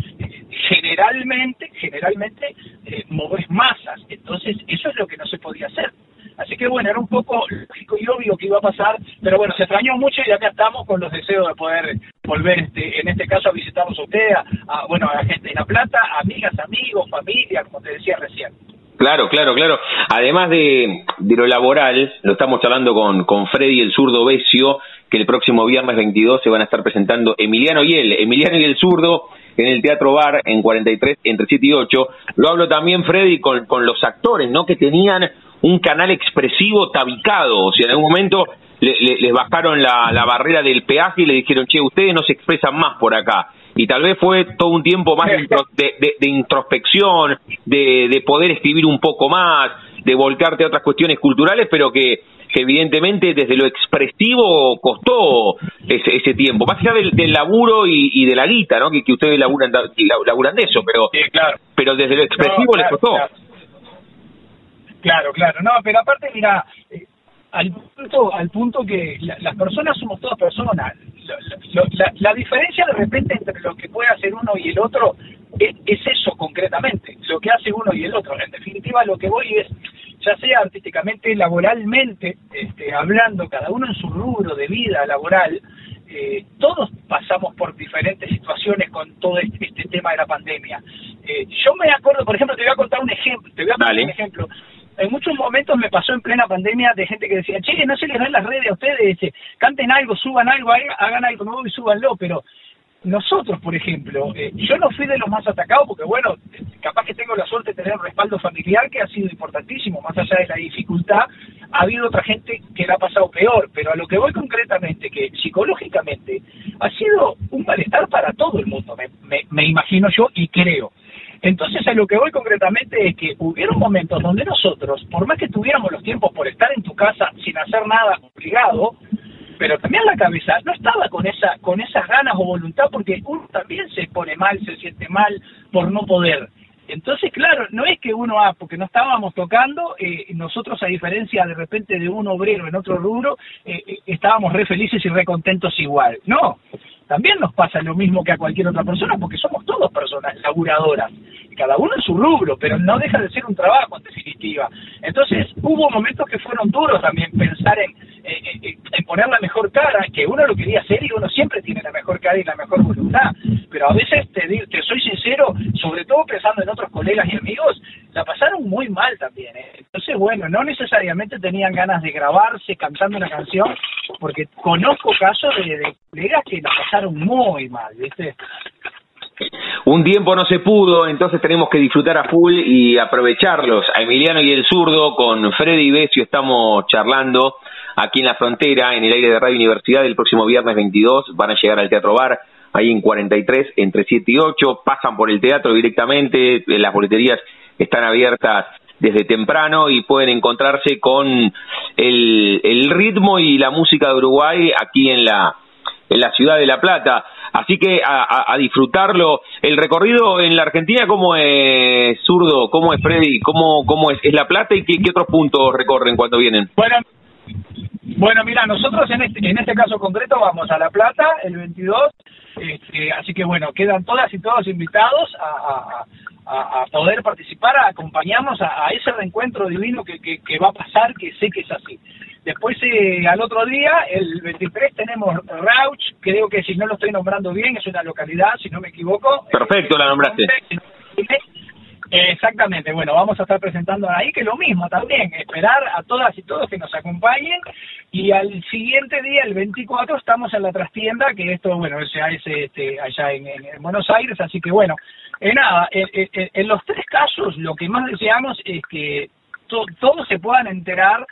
generalmente generalmente eh, moves masas, entonces eso es lo que no se podía hacer Así que bueno, era un poco lógico y obvio que iba a pasar, pero bueno, se extrañó mucho y acá estamos con los deseos de poder volver, este, en este caso, a visitarlos a ustedes, a, bueno, a la gente de La Plata, amigas, amigos, familia, como te decía recién. Claro, claro, claro. Además de, de lo laboral, lo estamos charlando con, con Freddy, el zurdo Besio, que el próximo viernes 22 se van a estar presentando Emiliano y él, Emiliano y el zurdo, en el Teatro Bar en 43, entre 7 y 8. Lo hablo también, Freddy, con, con los actores, ¿no? Que tenían un canal expresivo tabicado, o sea, en algún momento les bajaron la, la barrera del peaje y le dijeron, che, ustedes no se expresan más por acá y tal vez fue todo un tiempo más de, introspección, de, poder escribir un poco más, de volcarte a otras cuestiones culturales, pero que, evidentemente desde lo expresivo costó ese, tiempo, más allá del, laburo y, de la guita, ¿no? que, ustedes laburan, laburan de eso, pero, pero desde lo expresivo les costó. Claro. claro, no, pero aparte, mira, al punto, al punto que las personas somos todas personas. La, diferencia de repente entre lo que puede hacer uno y el otro es, eso concretamente, lo que hace uno y el otro. En definitiva, lo que voy es, ya sea artísticamente, laboralmente, este, hablando, cada uno en su rubro de vida laboral, eh, todos pasamos por diferentes situaciones con todo este, este tema de la pandemia. Eh, yo me acuerdo, por ejemplo, te voy a contar un ejemplo, te voy a contar un ejemplo en muchos momentos me pasó en plena pandemia de gente que decía, che, no se les ven las redes a ustedes, canten algo, suban algo, hagan algo nuevo y súbanlo, pero nosotros, por ejemplo, eh, yo no fui de los más atacados porque, bueno, capaz que tengo la suerte de tener un respaldo familiar que ha sido importantísimo, más allá de la dificultad, ha habido otra gente que la ha pasado peor, pero a lo que voy concretamente, que psicológicamente ha sido un malestar para todo el mundo, me, me imagino yo y creo. Entonces, a lo que voy concretamente es que hubieron momentos donde nosotros, por más que tuviéramos los tiempos por estar en tu casa sin hacer nada obligado, pero también la cabeza no estaba con esa con esas ganas o voluntad porque uno también se pone mal, se siente mal por no poder. Entonces, claro, no es que uno, ah, porque no estábamos tocando, eh, nosotros a diferencia de repente de un obrero en otro rubro, eh, eh, estábamos re felices y re contentos igual. No, también nos pasa lo mismo que a cualquier otra persona porque somos todos personas laburadoras, cada uno en su rubro, pero no deja de ser un trabajo en definitiva. Entonces hubo momentos que fueron duros también pensar en, poner la mejor cara, que uno lo quería hacer y uno siempre tiene la mejor cara y la mejor voluntad, pero a veces te, te soy sincero, sobre todo pensando en otros colegas y amigos, la pasaron muy mal también. ¿eh? Entonces, bueno, no necesariamente tenían ganas de grabarse cantando una canción, porque conozco casos de, de colegas que la pasaron muy mal, ¿viste? Un tiempo no se pudo, entonces tenemos que disfrutar a full y aprovecharlos. A Emiliano y el zurdo, con Freddy Besio estamos charlando aquí en la frontera, en el aire de Radio Universidad, el próximo viernes 22 van a llegar al Teatro Bar, ahí en 43, entre 7 y 8, pasan por el teatro directamente, las boleterías están abiertas desde temprano y pueden encontrarse con el ritmo y la música de Uruguay aquí en la, en la ciudad de La Plata. Así que a, disfrutarlo. El recorrido en la Argentina, ¿cómo es, Zurdo? ¿Cómo es, Freddy? ¿Cómo, cómo es, es La Plata y qué, otros puntos recorren cuando vienen? Bueno, bueno, mira, nosotros en este, en este caso concreto vamos a La Plata el 22, este, así que bueno, quedan todas y todos invitados a, a, poder participar, a acompañarnos a, ese reencuentro divino que, que, va a pasar, que sé que es así. Después, eh, al otro día, el 23, tenemos Rauch, creo que si no lo estoy nombrando bien, es una localidad, si no me equivoco. Perfecto, la nombraste. Exactamente, bueno, vamos a estar presentando ahí, que lo mismo también, esperar a todas y todos que nos acompañen y al siguiente día, el 24, estamos en la trastienda, que esto, bueno, ya es este, allá en, Buenos Aires, así que bueno, eh, nada, en los tres casos lo que más deseamos es que todos se puedan enterar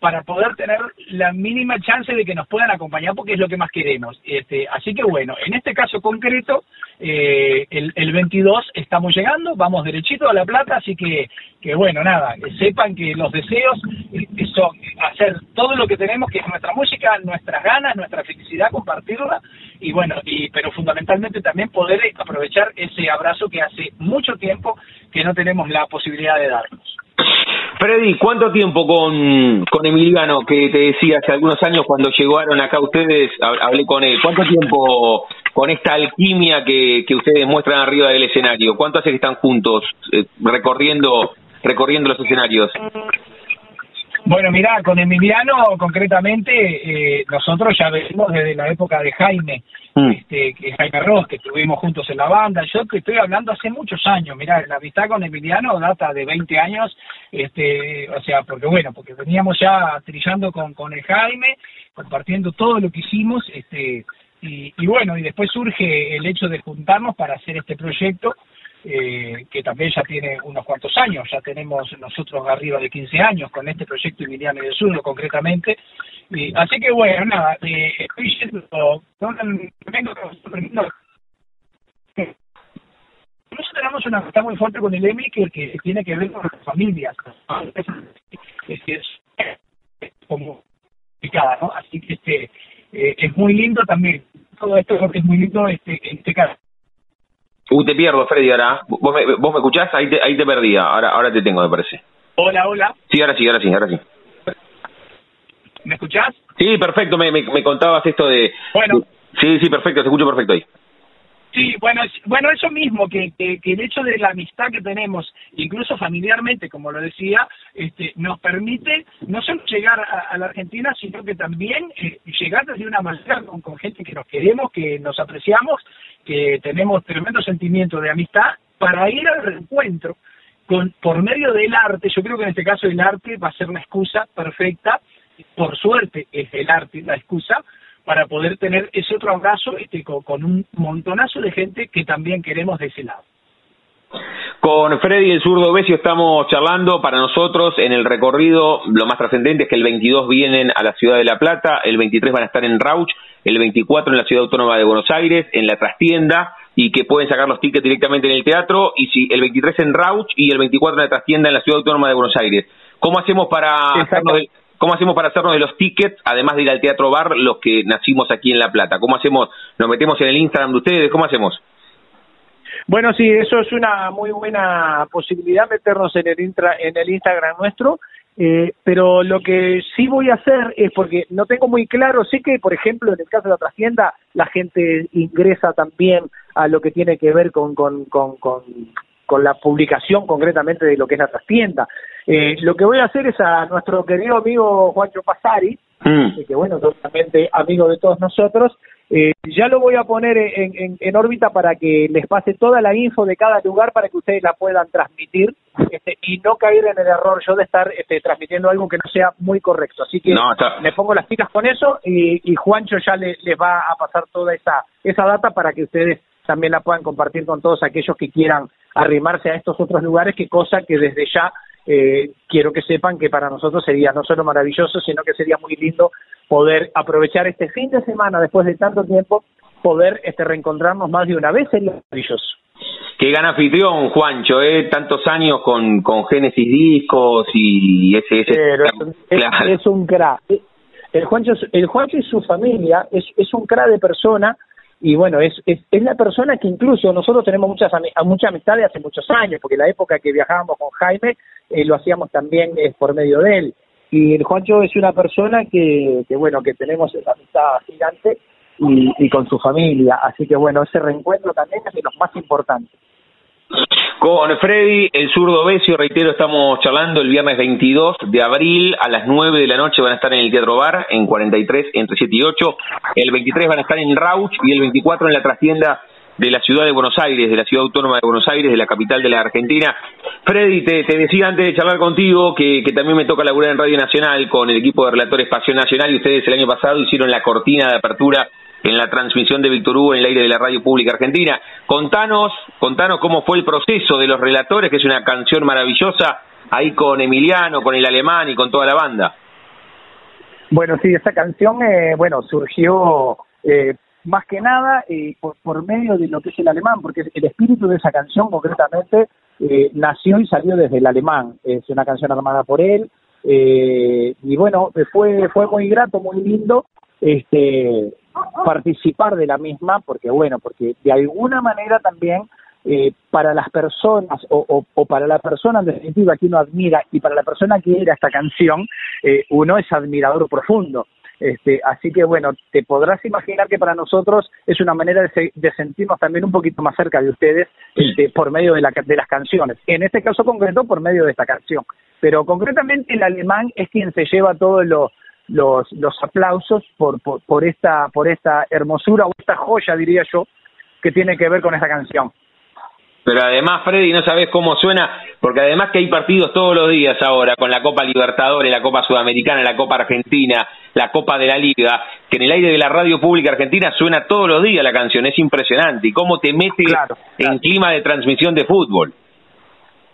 para poder tener la mínima chance de que nos puedan acompañar porque es lo que más queremos. Este, así que bueno, en este caso concreto, eh, el, el 22 estamos llegando, vamos derechito a La Plata, así que, que bueno, nada, sepan que los deseos eh, son hacer todo lo que tenemos, que es nuestra música, nuestras ganas, nuestra felicidad, compartirla y bueno, y pero fundamentalmente también poder aprovechar ese abrazo que hace mucho tiempo que no tenemos la posibilidad de darnos. Freddy, ¿cuánto tiempo con, con Emiliano, que te decía hace algunos años cuando llegaron acá ustedes, hablé con él, ¿cuánto tiempo con esta alquimia que, que ustedes muestran arriba del escenario? ¿Cuánto hace que están juntos eh, recorriendo, recorriendo los escenarios? Bueno, mira, con Emiliano concretamente, eh, nosotros ya venimos desde la época de Jaime, mm. este, que Jaime Ross, que estuvimos juntos en la banda. Yo te estoy hablando hace muchos años, mira, la amistad con Emiliano data de 20 años, este, o sea, porque bueno, porque veníamos ya trillando con, con el Jaime, compartiendo todo lo que hicimos, este, y, y bueno, y después surge el hecho de juntarnos para hacer este proyecto eh, que también ya tiene unos cuantos años, ya tenemos nosotros arriba de 15 años con este proyecto Emiliano del Sur, concretamente. Y, así que bueno, nada, eh, estoy yendo, nosotros tenemos una amistad muy fuerte con el EMI que, tiene que ver con las familias. Es, como complicada, ¿no? Así que este eh, es muy lindo también. Todo esto es muy lindo este, en este caso. Uh, te pierdo, Freddy, ahora. ¿Vos me, vos me escuchás? Ahí te, ahí te perdí. Ahora, ahora te tengo, me parece. Hola, hola. Sí, ahora sí, ahora sí, ahora sí. ¿Me escuchás? Sí, perfecto. Me, me, me contabas esto de... Bueno. Sí, sí, perfecto. Te escucho perfecto ahí. Sí, bueno, bueno, eso mismo, que, que, el hecho de la amistad que tenemos, incluso familiarmente, como lo decía, este, nos permite no solo llegar a, la Argentina, sino que también eh, llegar desde una manera con, gente que nos queremos, que nos apreciamos, que tenemos tremendo sentimiento de amistad, para ir al reencuentro con, por medio del arte. Yo creo que en este caso el arte va a ser una excusa perfecta, por suerte es el arte la excusa, para poder tener ese otro abrazo este, con, un montonazo de gente que también queremos de ese lado. Con Freddy el zurdo Besio estamos charlando para nosotros en el recorrido. Lo más trascendente es que el 22 vienen a la ciudad de La Plata, el 23 van a estar en Rauch, el 24 en la ciudad autónoma de Buenos Aires, en la trastienda, y que pueden sacar los tickets directamente en el teatro, y si el 23 en Rauch y el 24 en la trastienda en la ciudad autónoma de Buenos Aires. ¿Cómo hacemos para hacernos ¿Cómo hacemos para hacernos de los tickets, además de ir al Teatro Bar, los que nacimos aquí en La Plata? ¿Cómo hacemos? ¿Nos metemos en el Instagram de ustedes? ¿Cómo hacemos? Bueno, sí, eso es una muy buena posibilidad, meternos en el, intra, en el Instagram nuestro. Eh, pero lo que sí voy a hacer es porque no tengo muy claro, sé que por ejemplo en el caso de la trascienda la gente ingresa también a lo que tiene que ver con, con, con, con, con la publicación concretamente de lo que es la trastienda. Eh, lo que voy a hacer es a nuestro querido amigo Juancho Pasari, mm. que bueno, totalmente amigo de todos nosotros, eh, ya lo voy a poner en, en, órbita para que les pase toda la info de cada lugar para que ustedes la puedan transmitir este, y no caer en el error yo de estar este, transmitiendo algo que no sea muy correcto. Así que me pongo las pilas con eso y, y Juancho ya les va a pasar toda esa, esa data para que ustedes también la puedan compartir con todos aquellos que quieran arrimarse a estos otros lugares, que cosa que desde ya eh, quiero que sepan que para nosotros sería no solo maravilloso, sino que sería muy lindo poder aprovechar este fin de semana después de tanto tiempo, poder este reencontrarnos más de una vez, sería maravilloso. Qué gran anfitrión, Juancho, ¿eh? tantos años con, con Génesis Discos y ese... ese es, un crack. El Juancho, el Juancho y su familia es, es un crack de persona y bueno, es, es, es, la persona que incluso nosotros tenemos muchas mucha amistad de hace muchos años, porque la época que viajábamos con Jaime eh, lo hacíamos también eh, por medio de él. Y el Juancho es una persona que, que bueno, que tenemos esa amistad gigante y, y con su familia. Así que bueno, ese reencuentro también es de los más importantes. Con Freddy, el zurdo Besio, reitero, estamos charlando el viernes 22 de abril a las 9 de la noche van a estar en el Teatro Bar, en 43, entre 7 y 8. El 23 van a estar en Rauch y el 24 en la trastienda de la ciudad de Buenos Aires, de la ciudad autónoma de Buenos Aires, de la capital de la Argentina. Freddy, te, decía antes de charlar contigo que, también me toca laburar en Radio Nacional con el equipo de relatores Pasión Nacional y ustedes el año pasado hicieron la cortina de apertura en la transmisión de Víctor Hugo en el aire de la Radio Pública Argentina. Contanos, contanos cómo fue el proceso de los relatores, que es una canción maravillosa, ahí con Emiliano, con el alemán y con toda la banda. Bueno, sí, esa canción, eh, bueno, surgió eh, más que nada eh, por, por, medio de lo que es el alemán, porque el espíritu de esa canción concretamente eh, nació y salió desde el alemán. Es una canción armada por él, eh, y bueno, fue, fue muy grato, muy lindo, este, participar de la misma, porque bueno, porque de alguna manera también eh, para las personas o, o, para la persona en definitiva que uno admira y para la persona que era esta canción, eh, uno es admirador profundo. Este, así que bueno, te podrás imaginar que para nosotros es una manera de, de sentirnos también un poquito más cerca de ustedes este, por medio de, la, de las canciones. En este caso concreto, por medio de esta canción. pero concretamente el alemán es quien se lleva todos los, los, los aplausos por, por, por, esta, por esta hermosura o esta joya, diría yo, que tiene que ver con esta canción. Pero además, Freddy, no sabes cómo suena, porque además que hay partidos todos los días ahora, con la Copa Libertadores, la Copa Sudamericana, la Copa Argentina, la Copa de la Liga, que en el aire de la radio pública argentina suena todos los días la canción, es impresionante. Y cómo te mete en clima de transmisión de fútbol.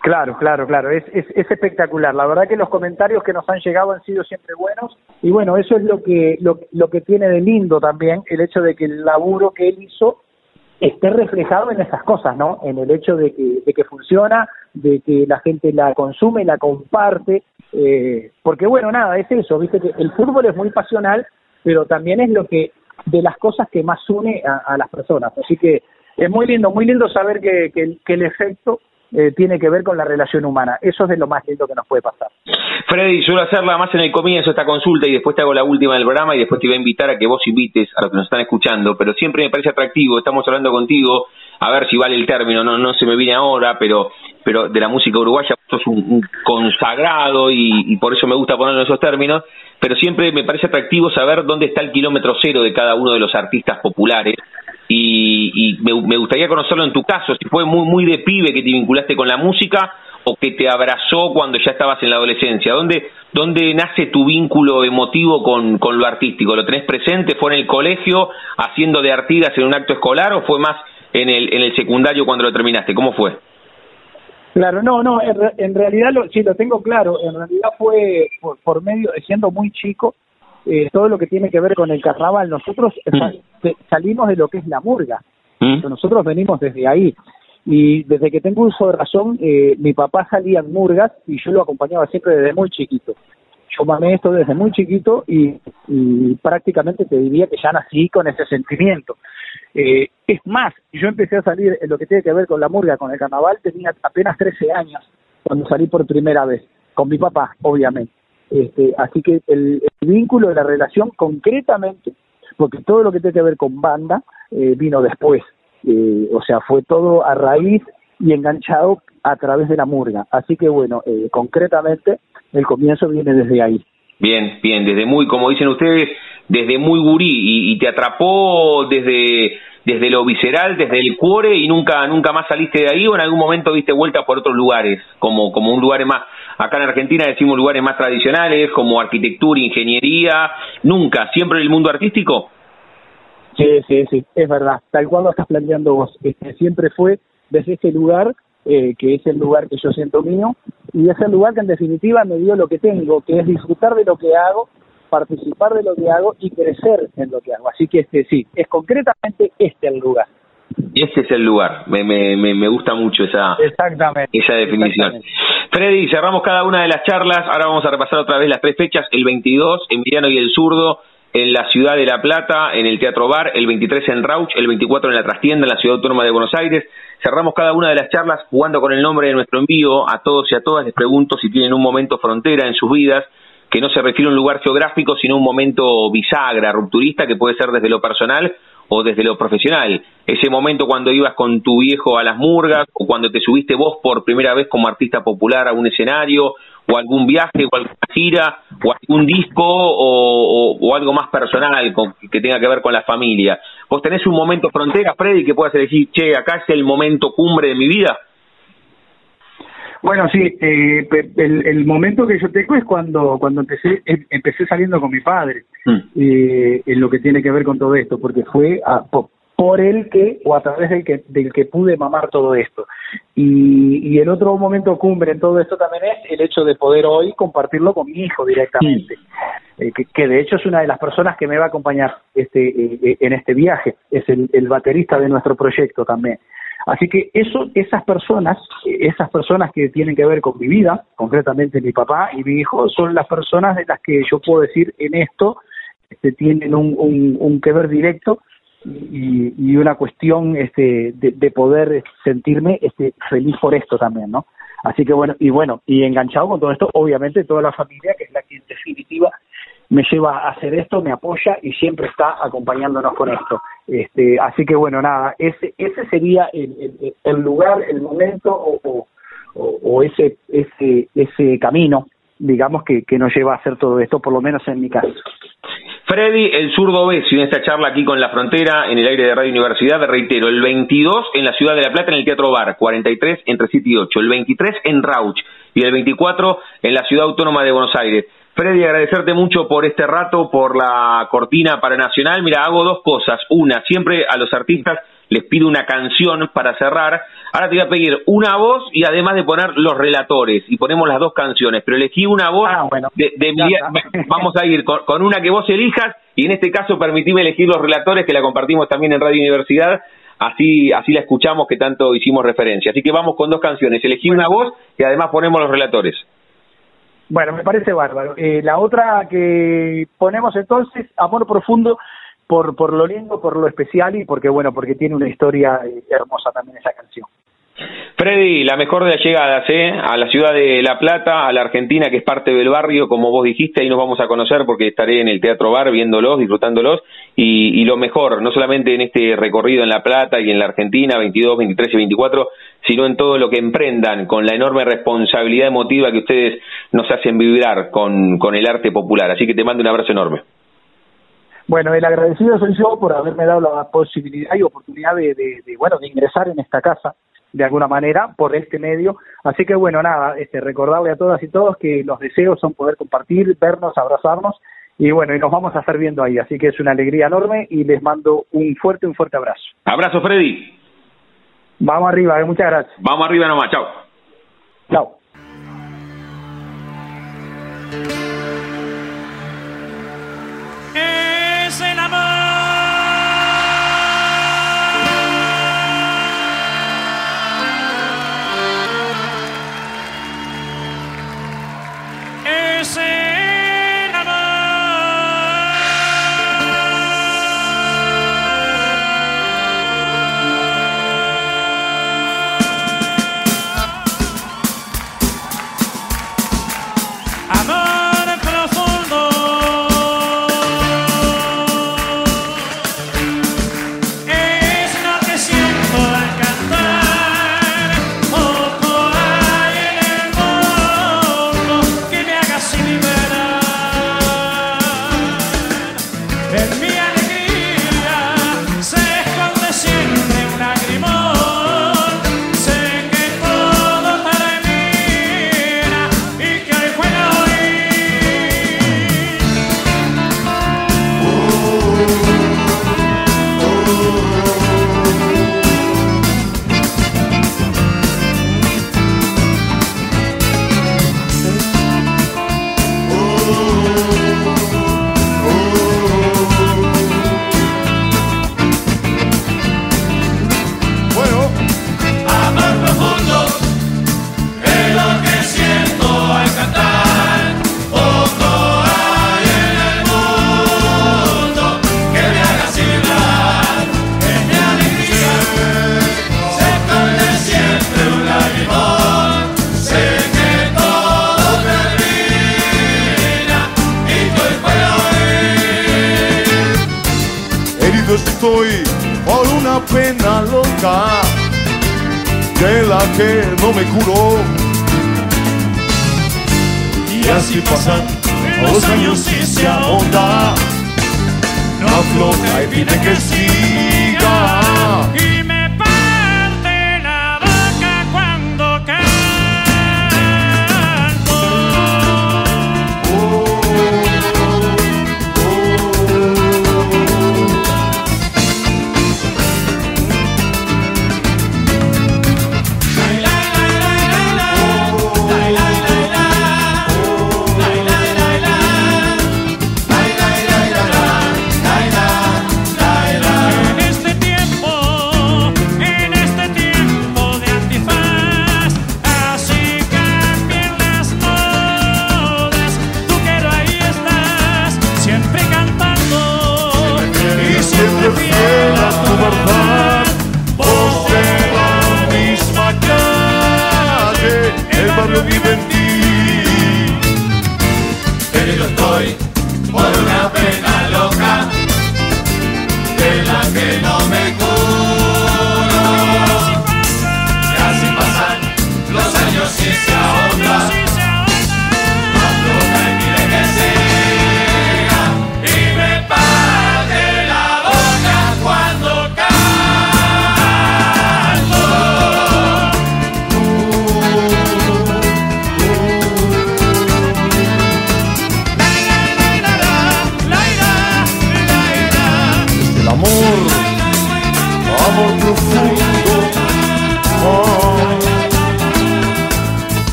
Claro, claro, claro, es, es, es, espectacular. La verdad que los comentarios que nos han llegado han sido siempre buenos y bueno, eso es lo que, lo, lo que tiene de lindo también, el hecho de que el laburo que él hizo esté reflejado en esas cosas, ¿no? En el hecho de que, de que funciona, de que la gente la consume, la comparte, eh, porque bueno, nada, es eso, viste que el fútbol es muy pasional, pero también es lo que, de las cosas que más une a, las personas, así que es muy lindo, muy lindo saber que, que el efecto eh, tiene que ver con la relación humana. Eso es de lo más lindo que nos puede pasar. Freddy, suelo hacerla más en el comienzo esta consulta y después te hago la última del programa y después te voy a invitar a que vos invites a los que nos están escuchando, pero siempre me parece atractivo, estamos hablando contigo, a ver si vale el término, no, no se me viene ahora, pero, pero de la música uruguaya sos un, consagrado y, por eso me gusta ponerlo en esos términos, pero siempre me parece atractivo saber dónde está el kilómetro cero de cada uno de los artistas populares y, y me, gustaría conocerlo en tu caso, si fue muy, muy de pibe que te vinculaste con la música o que te abrazó cuando ya estabas en la adolescencia. ¿Dónde, dónde nace tu vínculo emotivo con, con lo artístico? ¿Lo tenés presente? ¿Fue en el colegio haciendo de Artigas en un acto escolar o fue más en el, en el secundario cuando lo terminaste? ¿Cómo fue? Claro, no, no, en, realidad lo, sí lo tengo claro, en realidad fue por, por medio, siendo muy chico, eh, todo lo que tiene que ver con el carnaval. Nosotros mm. salimos de lo que es la murga. Mm. Nosotros venimos desde ahí. Y desde que tengo uso de razón, eh, mi papá salía en murgas y yo lo acompañaba siempre desde muy chiquito. Yo mamé esto desde muy chiquito y, prácticamente te diría que ya nací con ese sentimiento. Eh, es más, yo empecé a salir en lo que tiene que ver con la murga, con el carnaval, tenía apenas 13 años cuando salí por primera vez, con mi papá, obviamente. Este, así que el, vínculo de la relación concretamente, porque todo lo que tiene que ver con banda eh, vino después, eh, o sea, fue todo a raíz y enganchado a través de la murga. Así que bueno, eh, concretamente el comienzo viene desde ahí. Bien, bien, desde muy, como dicen ustedes, desde muy gurí y, te atrapó desde desde lo visceral, desde el cuore y nunca nunca más saliste de ahí o en algún momento diste vuelta por otros lugares, como como un lugar más acá en Argentina decimos lugares más tradicionales como arquitectura, ingeniería, nunca, siempre en el mundo artístico. Sí, sí, sí, es verdad, tal cual lo estás planteando vos, este, siempre fue desde ese lugar eh, que es el lugar que yo siento mío y es el lugar que en definitiva me dio lo que tengo, que es disfrutar de lo que hago participar de lo que hago y crecer en lo que hago. Así que este sí, es concretamente este el lugar. Este es el lugar, me, me, me gusta mucho esa, esa definición. Freddy, cerramos cada una de las charlas, ahora vamos a repasar otra vez las tres fechas, el 22 en Emiliano y el Zurdo, en la ciudad de La Plata, en el Teatro Bar, el 23 en Rauch, el 24 en la Trastienda, en la Ciudad Autónoma de Buenos Aires. Cerramos cada una de las charlas jugando con el nombre de nuestro envío. A todos y a todas les pregunto si tienen un momento frontera en sus vidas que no se refiere a un lugar geográfico, sino a un momento bisagra, rupturista, que puede ser desde lo personal o desde lo profesional. Ese momento cuando ibas con tu viejo a las murgas, o cuando te subiste vos por primera vez como artista popular a un escenario, o algún viaje, o alguna gira, o algún disco, o, algo más personal que tenga que ver con la familia. ¿Vos tenés un momento frontera, Freddy, que puedas decir, che, acá es el momento cumbre de mi vida? Bueno, sí, eh, el, momento que yo tengo es cuando cuando empecé em, empecé saliendo con mi padre, mm. eh, en lo que tiene que ver con todo esto, porque fue a, por, él que, o a través del que, del que pude mamar todo esto. Y, y el otro momento cumbre en todo esto también es el hecho de poder hoy compartirlo con mi hijo directamente, mm. eh, que, de hecho es una de las personas que me va a acompañar este eh, en este viaje, es el, el baterista de nuestro proyecto también. Así que eso, esas personas, esas personas que tienen que ver con mi vida, concretamente mi papá y mi hijo, son las personas de las que yo puedo decir en esto este, tienen un, un, que ver directo y, y una cuestión este, de, de, poder sentirme este, feliz por esto también, ¿no? Así que bueno, y bueno, y enganchado con todo esto, obviamente toda la familia, que es la que en definitiva me lleva a hacer esto, me apoya y siempre está acompañándonos con esto. Este, así que bueno, nada, ese, ese sería el, lugar, el momento o, o, ese, ese, ese camino, digamos, que, que nos lleva a hacer todo esto, por lo menos en mi caso. Freddy, el zurdo Besio, en esta charla aquí con La Frontera, en el aire de Radio Universidad, reitero, el 22 en la Ciudad de La Plata, en el Teatro Bar, 43 entre 7 y 8, el 23 en Rauch y el 24 en la Ciudad Autónoma de Buenos Aires. Freddy, agradecerte mucho por este rato, por la cortina para Nacional. Mira, hago dos cosas. Una, siempre a los artistas les pido una canción para cerrar. Ahora te voy a pedir una voz y además de poner los relatores y ponemos las dos canciones, pero elegí una voz ah, bueno, de, vamos a ir con, una que vos elijas y en este caso permitime elegir los relatores que la compartimos también en Radio Universidad, así así la escuchamos que tanto hicimos referencia. Así que vamos con dos canciones, elegí una voz y además ponemos los relatores. Bueno, me parece bárbaro. Eh, la otra que ponemos entonces, Amor Profundo, por, por lo lindo, por lo especial y porque, bueno, porque tiene una historia eh, hermosa también esa canción. Freddy, la mejor de las llegadas, ¿eh? A la ciudad de La Plata, a la Argentina, que es parte del barrio, como vos dijiste, ahí nos vamos a conocer porque estaré en el Teatro Bar viéndolos, disfrutándolos, y, y lo mejor, no solamente en este recorrido en La Plata y en la Argentina, 22, 23 y 24, sino en todo lo que emprendan, con la enorme responsabilidad emotiva que ustedes nos hacen vibrar con, con el arte popular. Así que te mando un abrazo enorme. Bueno, el agradecido soy yo por haberme dado la posibilidad y oportunidad de, bueno, de ingresar en esta casa de alguna manera por este medio. Así que bueno, nada, este, recordarle a todas y todos que los deseos son poder compartir, vernos, abrazarnos y bueno, y nos vamos a estar viendo ahí. Así que es una alegría enorme y les mando un fuerte, un fuerte abrazo. Abrazo, Freddy. Vamos arriba, eh, muchas gracias. Vamos arriba nomás, chao. Chao.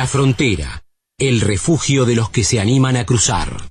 La frontera, el refugio de los que se animan a cruzar.